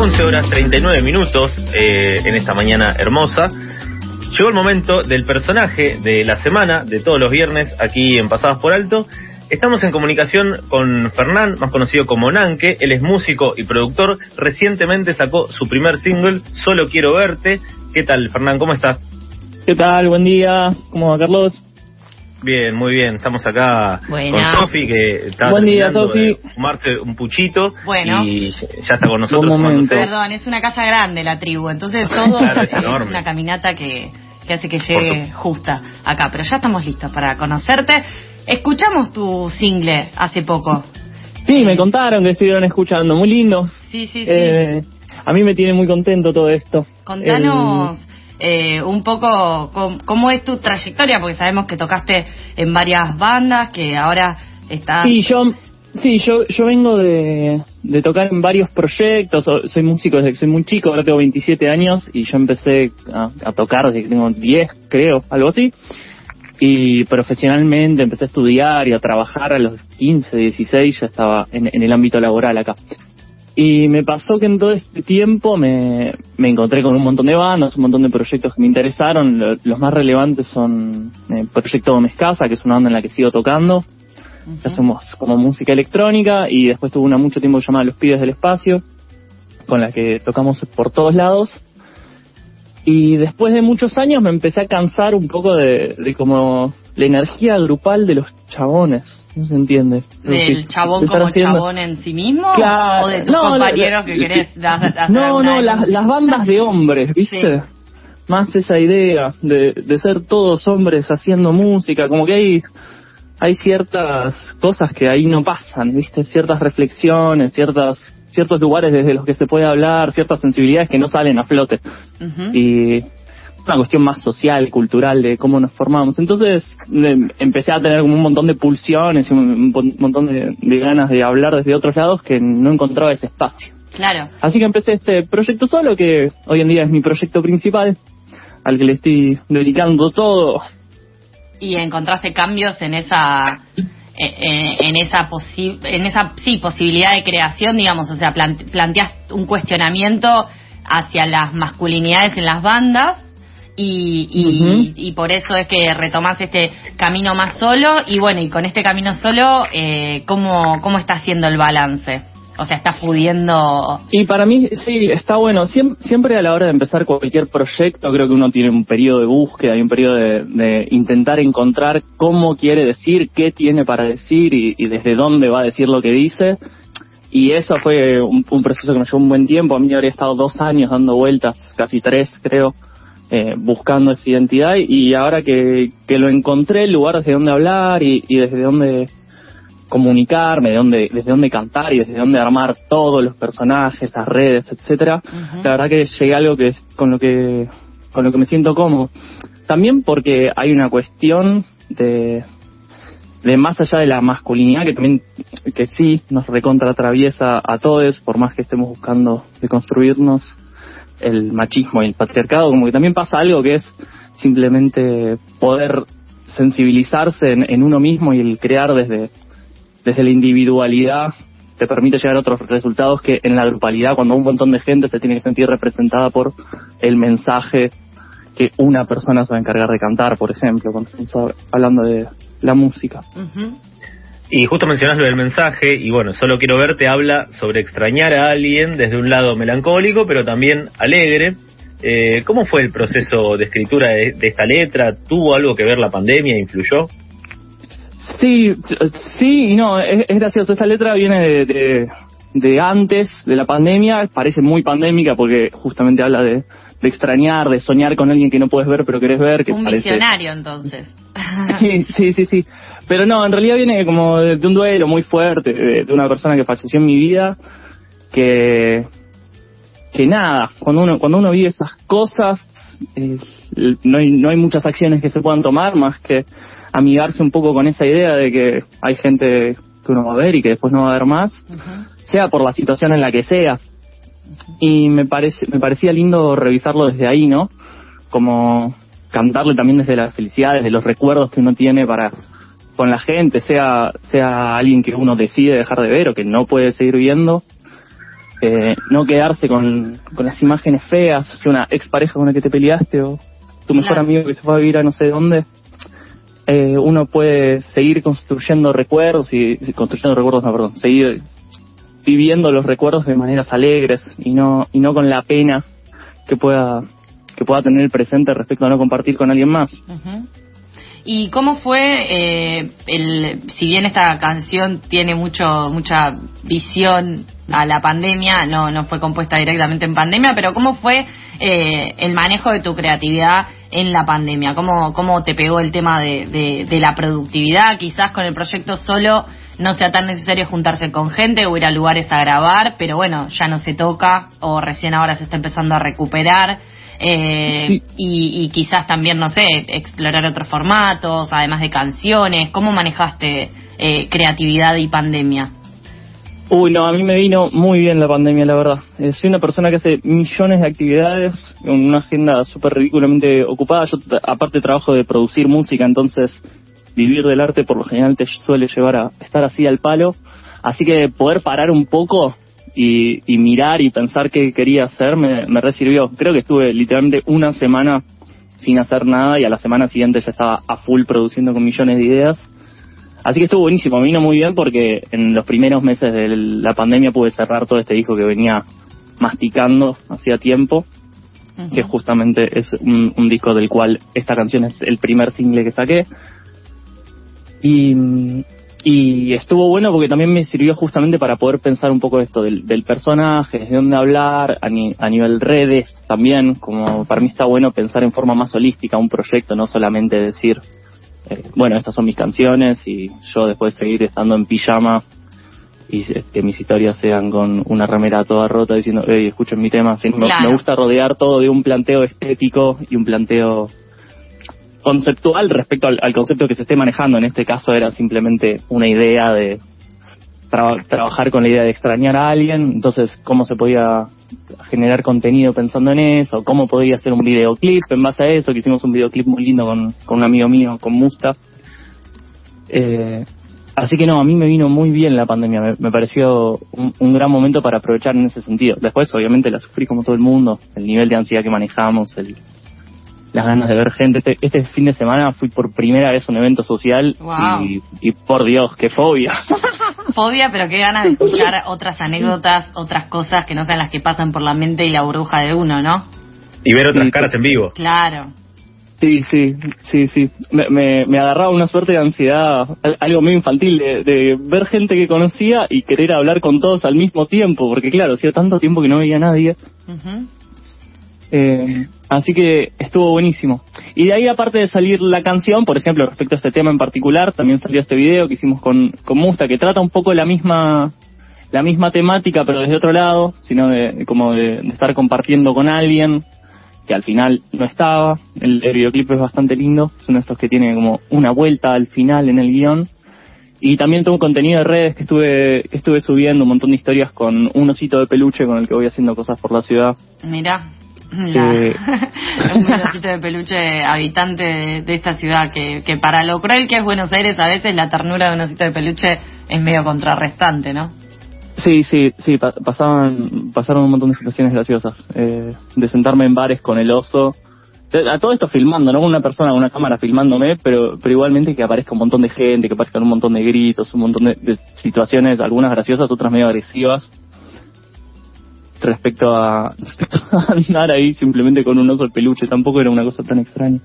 11 horas 39 minutos eh, en esta mañana hermosa. Llegó el momento del personaje de la semana, de todos los viernes, aquí en Pasadas por Alto. Estamos en comunicación con Fernán, más conocido como Nanke. Él es músico y productor. Recientemente sacó su primer single, Solo Quiero Verte. ¿Qué tal, Fernán? ¿Cómo estás? ¿Qué tal? Buen día. ¿Cómo va, Carlos? Bien, muy bien. Estamos acá Buena. con Sofi, que está Buen día, de fumarse un puchito. Bueno. Y ya está con nosotros. Perdón, es una casa grande la tribu, entonces todo Claro, es una caminata que, que hace que llegue justa acá. Pero ya estamos listos para conocerte. Escuchamos tu single hace poco. Sí, me contaron que estuvieron escuchando. Muy lindo. Sí, sí, sí. Eh, a mí me tiene muy contento todo esto. Contanos eh, un poco cómo, es tu trayectoria, porque sabemos que tocaste en varias bandas, que ahora estás... Sí, yo, sí, yo, yo vengo de, de tocar en varios proyectos. so- Soy músico desde que soy muy chico. Ahora tengo 27 años y yo empecé a, tocar desde que tengo 10, creo, algo así. Y profesionalmente empecé a estudiar y a trabajar a los 15, 16, ya estaba en el ámbito laboral acá. Y me pasó que en todo este tiempo me, me encontré con un montón de bandas, un montón de proyectos que me interesaron. Lo- Los más relevantes son el Proyecto Gómez Casa, que es una banda en la que sigo tocando. Que Hacemos como música electrónica y después tuve una mucho tiempo llamada Los Pibes del Espacio, con la que tocamos por todos lados. Y después de muchos años me empecé a cansar un poco de, de como la energía grupal de los chabones. No se entiende. ¿Del chabón como haciendo- chabón en sí mismo? Claro. ¿O de tus No, compañeros la- que querés hacer No, no, las, las bandas de hombres, ¿viste? Sí. Más esa idea de, de ser todos hombres haciendo música, como que hay, hay ciertas cosas que ahí no pasan, ¿viste? Ciertas reflexiones, ciertas, ciertos lugares desde los que se puede hablar, ciertas sensibilidades que no salen a flote. Y una cuestión más social, cultural, de cómo nos formamos. Entonces em, empecé a tener como un montón de pulsiones y un, montón de, de ganas de hablar desde otros lados que no encontraba ese espacio. Claro. Así que empecé este proyecto solo, que hoy en día es mi proyecto principal, al que le estoy dedicando todo. y encontraste cambios en esa eh, eh, en esa posi- en esa sí posibilidad de creación digamos o sea plante- planteas un cuestionamiento hacia las masculinidades en las bandas y, y, y por eso es que retomás este camino más solo y bueno y con este camino solo eh, cómo cómo está haciendo el balance o sea estás pudiendo Y para mí, sí, está bueno. Siem- siempre a la hora de empezar cualquier proyecto, creo que uno tiene un periodo de búsqueda y un periodo de, de intentar encontrar cómo quiere decir, qué tiene para decir y, y desde dónde va a decir lo que dice. Y eso fue un, un proceso que me llevó un buen tiempo. A mí habría estado dos años dando vueltas, casi tres, creo, eh, buscando esa identidad. Y ahora que, que lo encontré, el lugar desde donde hablar y, y desde dónde comunicarme, de dónde, desde dónde cantar y desde dónde armar todos los personajes, las redes, etcétera. La verdad que llegué a algo que es con lo que con lo que me siento cómodo. También porque hay una cuestión de de más allá de la masculinidad que también que sí nos recontra atraviesa a todos, por más que estemos buscando deconstruirnos el machismo y el patriarcado, como que también pasa algo que es simplemente poder sensibilizarse en, uno mismo y el crear desde, desde la individualidad te permite llegar a otros resultados que en la grupalidad, cuando un montón de gente se tiene que sentir representada por el mensaje que una persona se va a encargar de cantar, por ejemplo, cuando estamos hablando de la música. Y justo mencionas lo del mensaje, y bueno, solo quiero verte habla sobre extrañar a alguien desde un lado melancólico, pero también alegre. Eh, ¿Cómo fue el proceso de escritura de, de esta letra? ¿Tuvo algo que ver la pandemia? ¿Influyó? Sí, sí y no, es, es gracioso. Esta letra viene de, de, de antes de la pandemia, parece muy pandémica porque justamente habla de, de extrañar, de soñar con alguien que no puedes ver pero querés ver. Que un parece... visionario entonces Sí, sí, sí, sí. Pero no, en realidad viene como de, de un duelo muy fuerte, de, de una persona que falleció en mi vida, que que nada, cuando uno cuando uno vive esas cosas, eh, no hay no hay muchas acciones que se puedan tomar más que amigarse un poco con esa idea de que hay gente que uno va a ver y que después no va a ver más, sea por la situación en la que sea. Y me parece me parecía lindo revisarlo desde ahí, ¿no? Como cantarle también desde la felicidad, desde los recuerdos que uno tiene para con la gente, sea sea alguien que uno decide dejar de ver o que no puede seguir viendo. eh, no quedarse con, con las imágenes feas, si una expareja con la que te peleaste o tu mejor amigo que se fue a vivir a no sé dónde, eh, uno puede seguir construyendo recuerdos y construyendo recuerdos, no, perdón, seguir viviendo los recuerdos de maneras alegres y no y no con la pena que pueda que pueda tener el presente respecto a no compartir con alguien más. ¿Y cómo fue, eh, el, si bien esta canción tiene mucho mucha visión a la pandemia, no, no fue compuesta directamente en pandemia, pero cómo fue eh, el manejo de tu creatividad en la pandemia? ¿Cómo, cómo te pegó el tema de, la productividad? Quizás con el proyecto solo no sea tan necesario juntarse con gente o ir a lugares a grabar, pero bueno, ya no se toca o recién ahora se está empezando a recuperar. Eh, y, quizás también, no sé, explorar otros formatos, además de canciones. ¿Cómo manejaste eh, creatividad y pandemia? Uy, no, a mí me vino muy bien la pandemia, la verdad. Eh, soy una persona que hace millones de actividades, una agenda súper ridículamente ocupada. Yo, aparte, trabajo de producir música, entonces vivir del arte por lo general te suele llevar a estar así al palo. Así que poder parar un poco y, mirar y pensar qué quería hacer me, me resirvió. Creo que estuve literalmente una semana sin hacer nada y a la semana siguiente ya estaba a full produciendo con millones de ideas. Así que estuvo buenísimo, me vino muy bien porque en los primeros meses de la pandemia pude cerrar todo este disco que venía masticando hacía tiempo, que justamente es un, un, disco del cual esta canción es el primer single que saqué. Y, y estuvo bueno porque también me sirvió justamente para poder pensar un poco esto del, del personaje, de dónde hablar, a, a, nivel redes también, como para mí está bueno pensar en forma más holística un proyecto, no solamente decir, eh, bueno, estas son mis canciones y yo después seguir estando en pijama y que mis historias sean con una remera toda rota diciendo, hey, escuchen mi tema. me gusta rodear todo de un planteo estético y un planteo conceptual respecto al, concepto que se esté manejando. En este caso era simplemente una idea de trabajar con la idea de extrañar a alguien. Entonces, cómo se podía generar contenido pensando en eso, cómo podía hacer un videoclip en base a eso, que hicimos un videoclip muy lindo con, un amigo mío, con Musta. Eh, así que no, a mí me vino muy bien la pandemia, me, pareció un, un, gran momento para aprovechar en ese sentido. Después, obviamente, la sufrí como todo el mundo, el nivel de ansiedad que manejamos, el, las ganas de ver gente. Este, este, fin de semana fui por primera vez a un evento social y, por Dios, qué fobia. fobia, pero qué ganas de escuchar otras anécdotas, otras cosas que no sean las que pasan por la mente y la burbuja de uno, ¿no? Y ver otras caras en vivo. Claro. Sí, sí, sí, sí. Me, me, me, agarraba una suerte de ansiedad, algo muy infantil, de, ver gente que conocía y querer hablar con todos al mismo tiempo, porque claro, hacía tanto tiempo que no veía a nadie. Eh, así que estuvo buenísimo. Y de ahí, aparte de salir la canción, por ejemplo, respecto a este tema en particular, también salió este video que hicimos con, con Musta, que trata un poco la misma la misma temática, pero desde otro lado, sino de como de, estar compartiendo con alguien que al final no estaba. El, videoclip es bastante lindo, son estos que tienen como una vuelta al final en el guion. Y también tengo contenido de redes que estuve, que estuve subiendo, un montón de historias con un osito de peluche con el que voy haciendo cosas por la ciudad. Mira, la, eh, un de peluche habitante de, esta ciudad que, que para lo cruel que es Buenos Aires a veces la ternura de un osito de peluche es medio contrarrestante, ¿no? Sí, sí, sí, pasaban, pasaron un montón de situaciones graciosas. Eh, de sentarme en bares con el oso, a todo esto filmando, no con una persona con una cámara filmándome, pero, pero igualmente que aparezca un montón de gente, que aparezcan un montón de gritos, un montón de, de situaciones, algunas graciosas, otras medio agresivas respecto a, andar ahí simplemente con un oso de peluche, tampoco era una cosa tan extraña.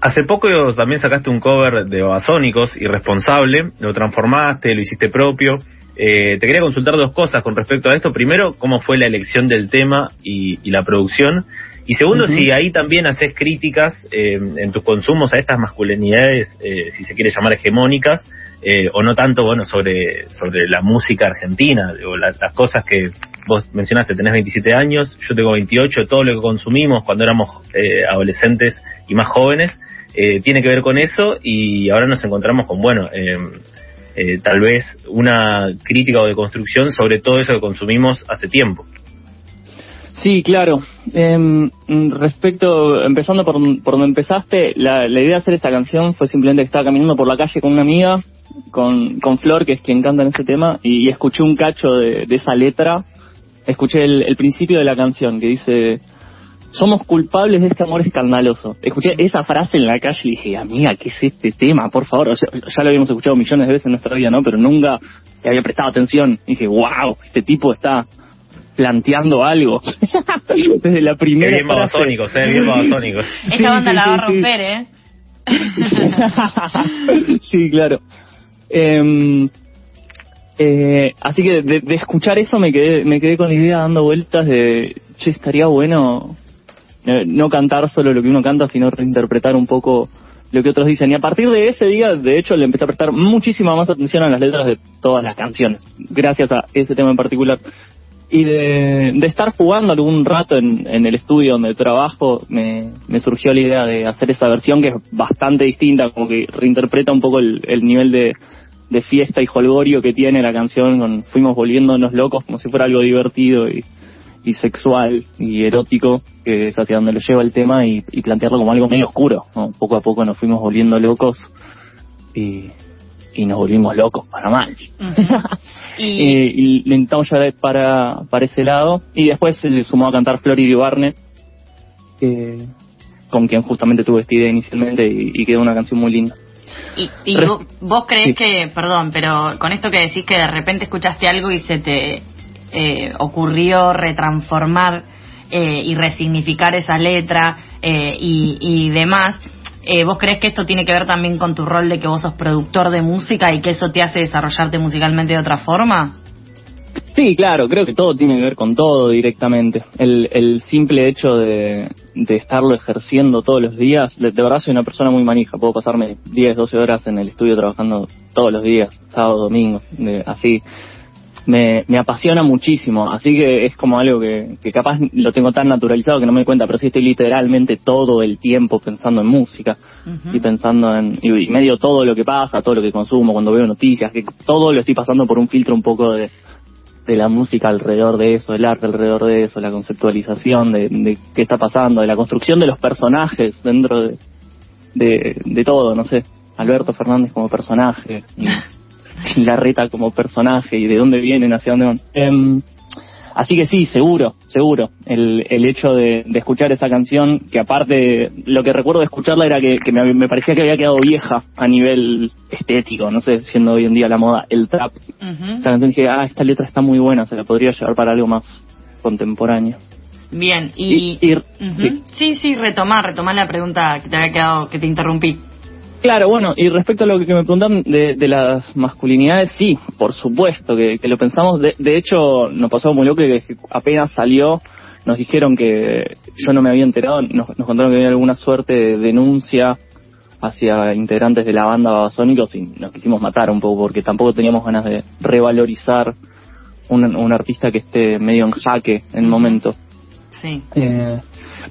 Hace poco también sacaste un cover de Babasónicos, Irresponsable, lo transformaste, lo hiciste propio. Eh, te quería consultar dos cosas con respecto a esto. Primero, cómo fue la elección del tema y, la producción. Y segundo, si ahí también haces críticas eh, en tus consumos a estas masculinidades, eh, si se quiere llamar hegemónicas, o no tanto, bueno, sobre, sobre la música argentina, o las cosas que vos mencionaste, tenés 27 años, yo tengo 28, todo lo que consumimos cuando éramos eh, adolescentes y más jóvenes eh, tiene que ver con eso y ahora nos encontramos con, bueno, eh, tal vez una crítica o deconstrucción sobre todo eso que consumimos hace tiempo. Sí, claro. Em, respecto, empezando por, por donde empezaste, la, idea de hacer esta canción fue simplemente que estaba caminando por la calle con una amiga, con, con Flor, que es quien canta en este tema, y, escuché un cacho de esa letra escuché el, el principio de la canción que dice somos culpables de este amor escandaloso. Escuché esa frase en la calle y dije, amiga, ¿qué es este tema? Por favor, o sea, ya lo habíamos escuchado millones de veces en nuestra vida, ¿no? Pero nunca le había prestado atención. Y dije, wow, este tipo está planteando algo. Desde la Qué primera bien frase. babasónicos, eh, bien babasónicos. Esta Sí, banda sí, la va a sí. romper, ¿eh? sí, claro. Em, eh, así que de, escuchar eso me quedé, me quedé con la idea dando vueltas de, che, estaría bueno eh, no cantar solo lo que uno canta, sino reinterpretar un poco lo que otros dicen. Y a partir de ese día, de hecho, le empecé a prestar muchísima más atención a las letras de todas las canciones, gracias a ese tema en particular. Y de, estar jugando algún rato en, el estudio donde trabajo, me, me surgió la idea de hacer esa versión que es bastante distinta, como que reinterpreta un poco el nivel de, de fiesta y holgorio que tiene la canción, con fuimos volviéndonos locos como si fuera algo divertido y, y sexual y erótico, que es hacia donde lo lleva el tema, y, y plantearlo como algo medio oscuro. ¿no? Poco a poco nos fuimos volviendo locos y, y nos volvimos locos para mal. Y, Eh, y lo intentamos llevar para, para ese lado. Y después se le sumó a cantar Floridio Barnett, que- con quien justamente tuve esta idea inicialmente y, y quedó una canción muy linda. Y, y vo- vos crees sí. que, perdón, pero con esto que decís que de repente escuchaste algo y se te eh, ocurrió retransformar eh, y resignificar esa letra eh, y, y demás, eh, ¿vos crees que esto tiene que ver también con tu rol de que vos sos productor de música y que eso te hace desarrollarte musicalmente de otra forma? Sí, claro, creo que todo tiene que ver con todo directamente. El, el simple hecho de, de estarlo ejerciendo todos los días, de, de verdad soy una persona muy manija, puedo pasarme 10, 12 horas en el estudio trabajando todos los días, sábado, domingo, de- así. Me, me apasiona muchísimo, así que es como algo que, que capaz lo tengo tan naturalizado que no me doy cuenta, pero sí estoy literalmente todo el tiempo pensando en música y pensando en y medio todo lo que pasa, todo lo que consumo, cuando veo noticias, que todo lo estoy pasando por un filtro un poco de, de la música alrededor de eso, el arte alrededor de eso, la conceptualización de, de qué está pasando, de la construcción de los personajes dentro de, de, de todo, no sé, Alberto Fernández como personaje, y, y Larreta como personaje, y de dónde vienen, hacia dónde van. Em, así que sí, seguro, seguro, el, el hecho de, de escuchar esa canción, que aparte, lo que recuerdo de escucharla era que, que me, me parecía que había quedado vieja a nivel estético, no sé, siendo hoy en día la moda, el trap. Ujú. Esta canción dije, ah, esta letra está muy buena, se la podría llevar para algo más contemporáneo. Bien, y... Y- y- Ujú. sí. sí, sí, retomar, retomar la pregunta que te había quedado, que te interrumpí. Claro, bueno, y respecto a lo que me preguntan de, de las masculinidades, sí, por supuesto que, que lo pensamos. De, de hecho, nos pasó muy loco que apenas salió, nos dijeron que yo no me había enterado, nos, nos contaron que había alguna suerte de denuncia hacia integrantes de la banda Babasónicos y nos quisimos matar un poco porque tampoco teníamos ganas de revalorizar un, un artista que esté medio en jaque en el momento. Sí. Eh,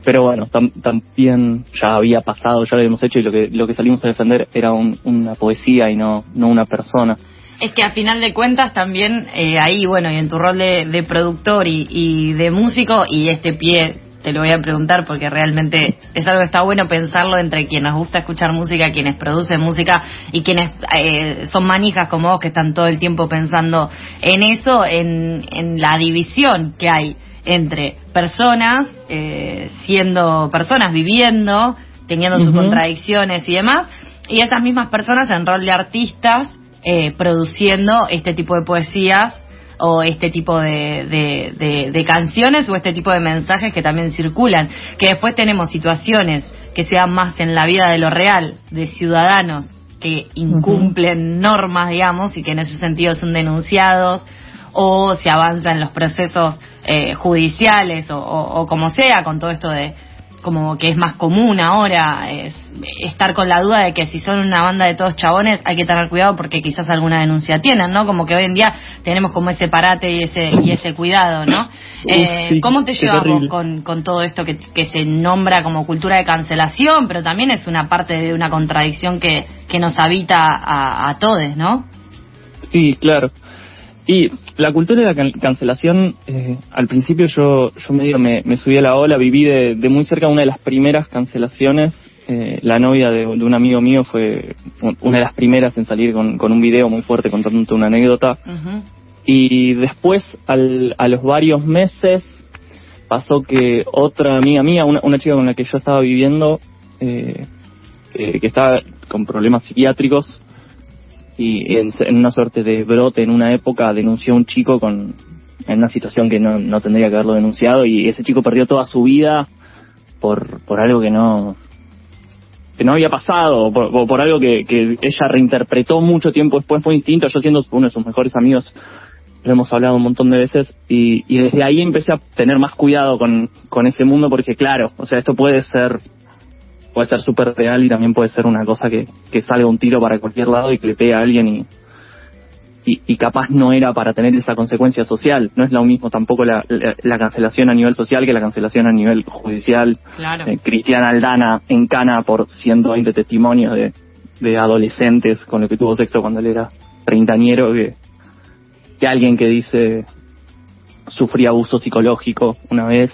pero bueno, tam- también ya había pasado, ya lo habíamos hecho y lo que lo que salimos a defender era un- una poesía y no no una persona. Es que a final de cuentas también eh, ahí, bueno, y en tu rol de, productor y, y de músico, y este pie te lo voy a preguntar porque realmente es algo que está bueno pensarlo entre quienes nos gusta escuchar música, quienes producen música y quienes eh, son manijas como vos que están todo el tiempo pensando en eso, en, en la división que hay entre personas, eh, siendo personas viviendo, teniendo sus contradicciones y demás, y esas mismas personas en rol de artistas eh, produciendo este tipo de poesías o este tipo de, de, de- de canciones o este tipo de mensajes que también circulan. Que después tenemos situaciones que se dan más en la vida de lo real, de ciudadanos que incumplen normas, digamos, y que en ese sentido son denunciados o se avanza en los procesos eh, judiciales o, o- o como sea con todo esto de como que es más común ahora es estar con la duda de que si son una banda de todos chabones hay que tener cuidado porque quizás alguna denuncia tienen, ¿no? Como que hoy en día tenemos como ese parate y ese y ese cuidado, ¿no? Eh, sí, ¿Cómo te terrible. con, con todo esto que, que se nombra como cultura de cancelación, pero también es una parte de una contradicción que, que nos habita a, a todos, ¿no? Sí, claro. Y la cultura de la can- cancelación, eh, al principio yo, yo medio me, me subí a la ola, viví de, de muy cerca una de las primeras cancelaciones. Eh, la novia de, de un amigo mío fue un- una de las primeras en salir con, con un video muy fuerte contando una anécdota. Y después, al, a los varios meses, pasó que otra amiga mía, una, una chica con la que yo estaba viviendo, eh, que, que estaba con problemas psiquiátricos, y en, una suerte de brote en una época denunció a un chico con en una situación que no, no tendría que haberlo denunciado y ese chico perdió toda su vida por, por algo que no que no había pasado, por, por algo que, que ella reinterpretó mucho tiempo después, fue distinto, yo siendo uno de sus mejores amigos, lo hemos hablado un montón de veces, y, y desde ahí empecé a tener más cuidado con, con ese mundo, porque claro, o sea, esto puede ser puede ser súper real y también puede ser una cosa que, que salga un tiro para cualquier lado y que le pegue a alguien y, y, y capaz no era para tener esa consecuencia social. No es lo mismo tampoco la, la, la cancelación a nivel social que la cancelación a nivel judicial. Claro. Eh, Cristiana Aldana en cana por 120 testimonios de, de adolescentes con los que tuvo sexo cuando él era treintañero que, que alguien que dice sufrí abuso psicológico una vez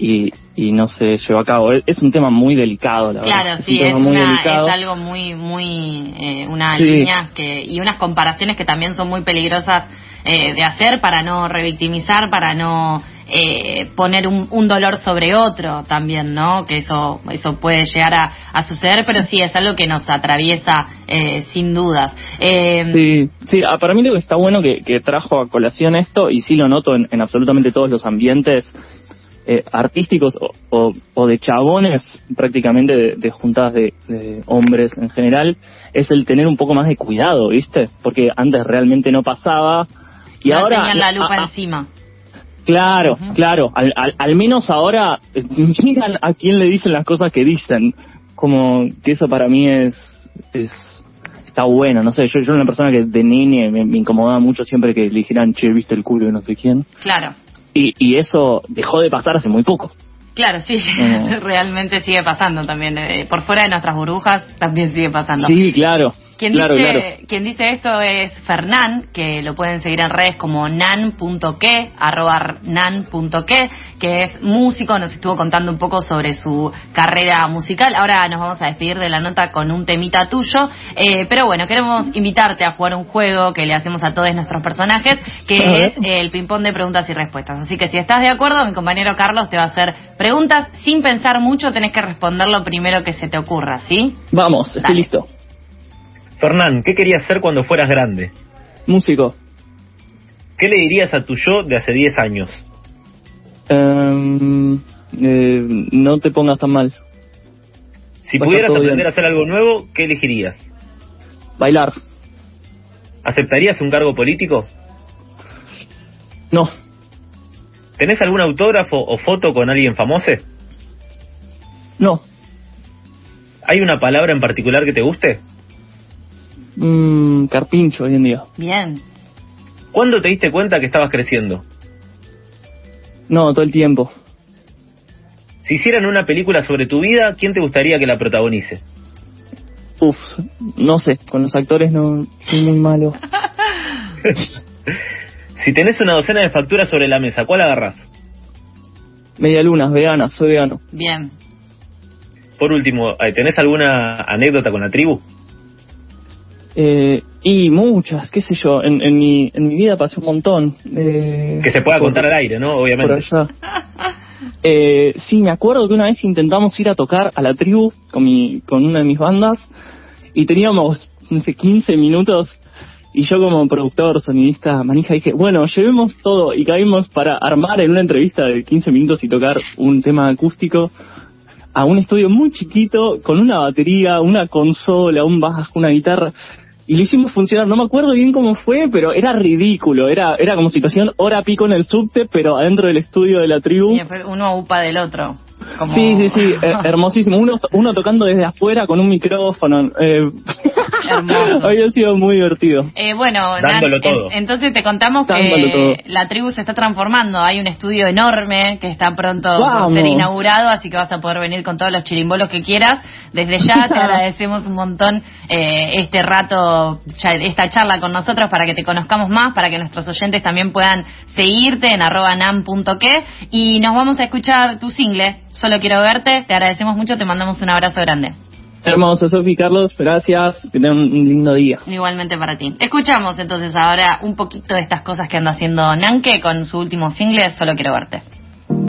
y, y no se llevó a cabo. Es, un tema muy delicado, la Claro, verdad. sí, un es, una, es algo muy, muy, eh, unas Sí. líneas que, y unas comparaciones que también son muy peligrosas eh, de hacer para no revictimizar, para no eh, poner un, un dolor sobre otro también, ¿no? Que eso, eso puede llegar a, a suceder, pero sí es algo que nos atraviesa eh, sin dudas. Eh, Sí, sí, ah, para mí lo que está bueno que, que trajo a colación esto, y sí lo noto en, en absolutamente todos los ambientes eh, artísticos o, o, o de chabones, prácticamente de, de juntadas de, de hombres en general, es el tener un poco más de cuidado, ¿viste? Porque antes realmente no pasaba. Y no ahora. tenían la lupa encima. Claro, claro. Al, al, al menos ahora eh, miran a quién le dicen las cosas que dicen. Como que eso para mí es, es está bueno. No sé, yo, yo era una persona que de nene me, me incomodaba mucho siempre que le dijeran, che, viste el culo de no sé quién. Claro. Y, y eso dejó de pasar hace muy poco. Claro, sí, realmente sigue pasando también. eh, por fuera de nuestras burbujas también sigue pasando. Sí, claro. Quien, claro, dice, claro. quien dice esto es Fernán, que lo pueden seguir en redes como nan.que, arroba nan.que, que es músico, nos estuvo contando un poco sobre su carrera musical. Ahora nos vamos a despedir de la nota con un temita tuyo, eh, pero bueno, queremos invitarte a jugar un juego que le hacemos a todos nuestros personajes, que es el ping-pong de preguntas y respuestas. Así que si estás de acuerdo, mi compañero Carlos te va a hacer preguntas sin pensar mucho, tenés que responder lo primero que se te ocurra, ¿sí? Vamos, estoy Dale. listo. Fernán, ¿qué querías ser cuando fueras grande? Músico. ¿Qué le dirías a tu yo de hace 10 años? Em, eh, no te pongas tan mal. Si Va pudieras aprender bien. a hacer algo nuevo, ¿qué elegirías? Bailar. ¿Aceptarías un cargo político? No. ¿Tenés algún autógrafo o foto con alguien famoso? No. ¿Hay una palabra en particular que te guste? Mm, carpincho hoy en día. Bien. ¿Cuándo te diste cuenta que estabas creciendo? No, todo el tiempo. Si hicieran una película sobre tu vida, ¿quién te gustaría que la protagonice? Uf, no sé, con los actores no soy muy malo. si tenés una docena de facturas sobre la mesa, ¿cuál agarrás? Media lunas, vegana, soy vegano. Bien. Por último, eh, ¿tenés alguna anécdota con la tribu? Eh, y muchas, qué sé yo, en, en, mi, en mi vida pasé un montón. Eh, Que se pueda por- contar al aire, ¿no? Por Obviamente. allá. Eh, sí, me acuerdo que una vez intentamos ir a tocar a la tribu con, mi, con una de mis bandas y teníamos, no sé, 15 minutos y yo como productor, sonidista, manija, dije, bueno, llevemos todo y caímos para armar en una entrevista de 15 minutos y tocar un tema acústico a un estudio muy chiquito con una batería, una consola, un bajo, una guitarra y lo hicimos funcionar. No me acuerdo bien cómo fue, pero era ridículo. Era era como situación hora pico en el subte, pero adentro del estudio de la tribu. Y después uno upa del otro. Como- Sí, sí, sí, eh, hermosísimo. Uno, uno tocando desde afuera con un micrófono. Eh, Hermoso. había sido muy divertido. Eh, bueno, Dándolo Nan, todo. en- entonces te contamos Dándolo que todo. la tribu se está transformando. Hay un estudio enorme que está pronto por Vamos. ser inaugurado, así que vas a poder venir con todos los chirimbolos que quieras. Desde ya te agradecemos un montón eh, este rato, ya- esta charla con nosotros para que te conozcamos más, para que nuestros oyentes también puedan seguirte en arroba nam.que y nos vamos a escuchar tu single. Solo quiero verte. Te agradecemos mucho, te mandamos un abrazo grande. Hermoso, Sofi Carlos, gracias, que tengan un lindo día. Igualmente para ti. Escuchamos entonces ahora un poquito de estas cosas que anda haciendo Nanke con su último single, Solo quiero verte.